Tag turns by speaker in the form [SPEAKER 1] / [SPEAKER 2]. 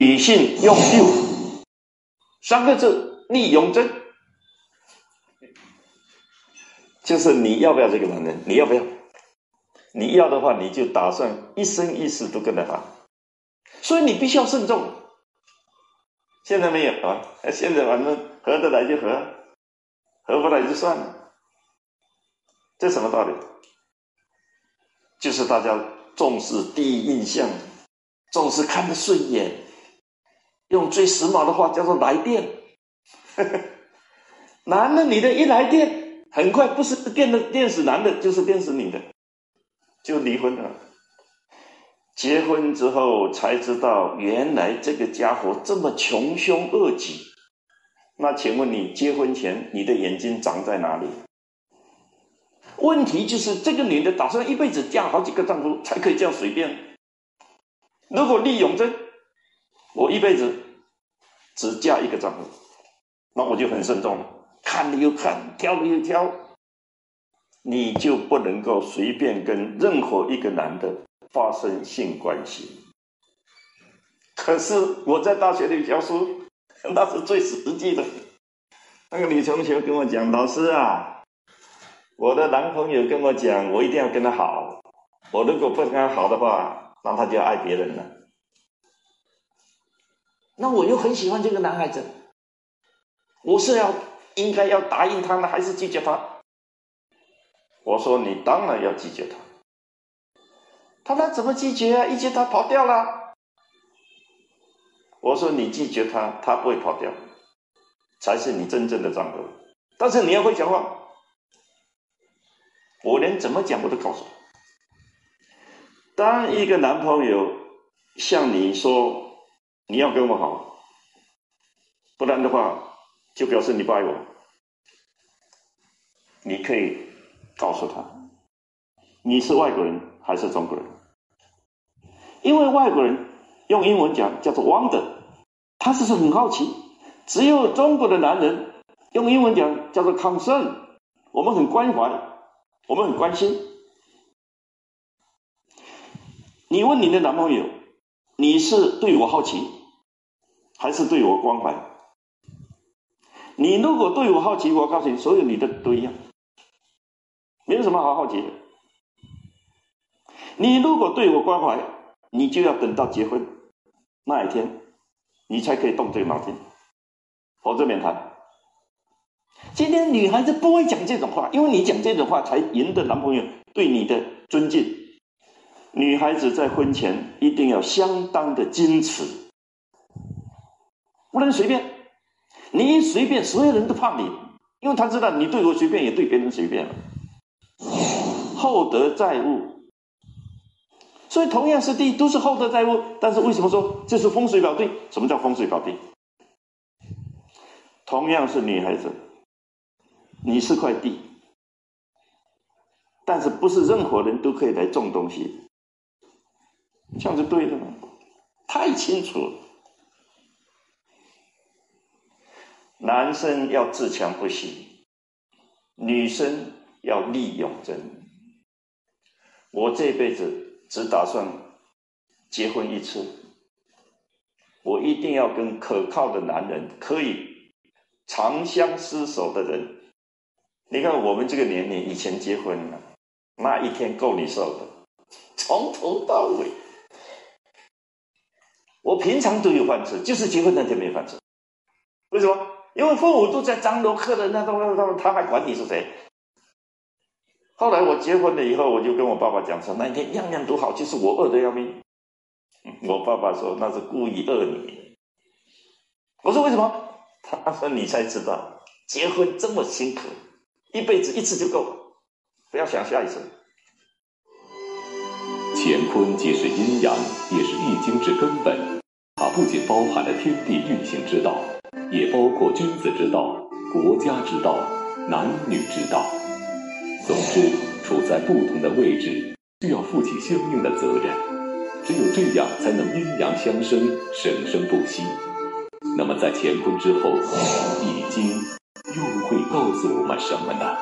[SPEAKER 1] 女性用六三个字立永贞，就是你要不要这个男人？你要不要？你要的话，你就打算一生一世都跟着他，所以你必须要慎重。现在没有啊，现在反正合得来就合，合不来就算了。这什么道理？就是大家重视第一印象，重视看得顺眼，用最时髦的话叫做来电。男的女的一来电，很快不是电的电死男的，就是电死女的，就离婚了。结婚之后才知道，原来这个家伙这么穷凶恶极。那请问你结婚前你的眼睛长在哪里？问题就是这个女的打算一辈子嫁好几个丈夫才可以这样随便。如果立永贞，我一辈子只嫁一个丈夫，那我就很慎重了，看了又看，挑了又挑，你就不能够随便跟任何一个男的发生性关系。可是我在大学里教书，那是最实际的。那个女同学跟我讲，老师啊。我的男朋友跟我讲，我一定要跟他好。我如果不跟他好的话，那他就要爱别人了。那我又很喜欢这个男孩子，我是要应该要答应他呢，还是拒绝他？我说你当然要拒绝他。他那怎么拒绝啊？一接他跑掉了。我说你拒绝他，他不会跑掉，才是你真正的丈夫。但是你要会讲话。我连怎么讲我都告诉他。当一个男朋友向你说你要跟我好，不然的话就表示你不爱我，你可以告诉他你是外国人还是中国人，因为外国人用英文讲叫做 wonder，他只是很好奇。只有中国的男人用英文讲叫做 concern，我们很关怀。我们很关心。你问你的男朋友，你是对我好奇，还是对我关怀？你如果对我好奇，我告诉你，所有女的都一样，没有什么好好奇的。你如果对我关怀，你就要等到结婚那一天，你才可以动这个脑筋，否则免谈。今天女孩子不会讲这种话，因为你讲这种话才赢得男朋友对你的尊敬。女孩子在婚前一定要相当的矜持，不能随便。你一随便，所有人都怕你，因为他知道你对我随便，也对别人随便了。厚德载物，所以同样是地，都是厚德载物。但是为什么说这是风水宝地？什么叫风水宝地？同样是女孩子。你是块地，但是不是任何人都可以来种东西，这样就对了吗？太清楚了。男生要自强不息，女生要立永贞。我这辈子只打算结婚一次，我一定要跟可靠的男人，可以长相厮守的人。你看我们这个年龄，以前结婚了，那一天够你受的，从头到尾。我平常都有饭吃，就是结婚那天没饭吃。为什么？因为父母都在张罗客人，那都那都他还管你是谁？后来我结婚了以后，我就跟我爸爸讲说，那一天样样都好，就是我饿得要命。我爸爸说那是故意饿你。我说为什么？他说你才知道，结婚这么辛苦。一辈子一次就够，不要想下一次。
[SPEAKER 2] 乾坤既是阴阳，也是易经之根本。它不仅包含了天地运行之道，也包括君子之道、国家之道、男女之道。总之，处在不同的位置，就要负起相应的责任。只有这样，才能阴阳相生，生生不息。那么，在乾坤之后，易经。又会告诉我们什么呢？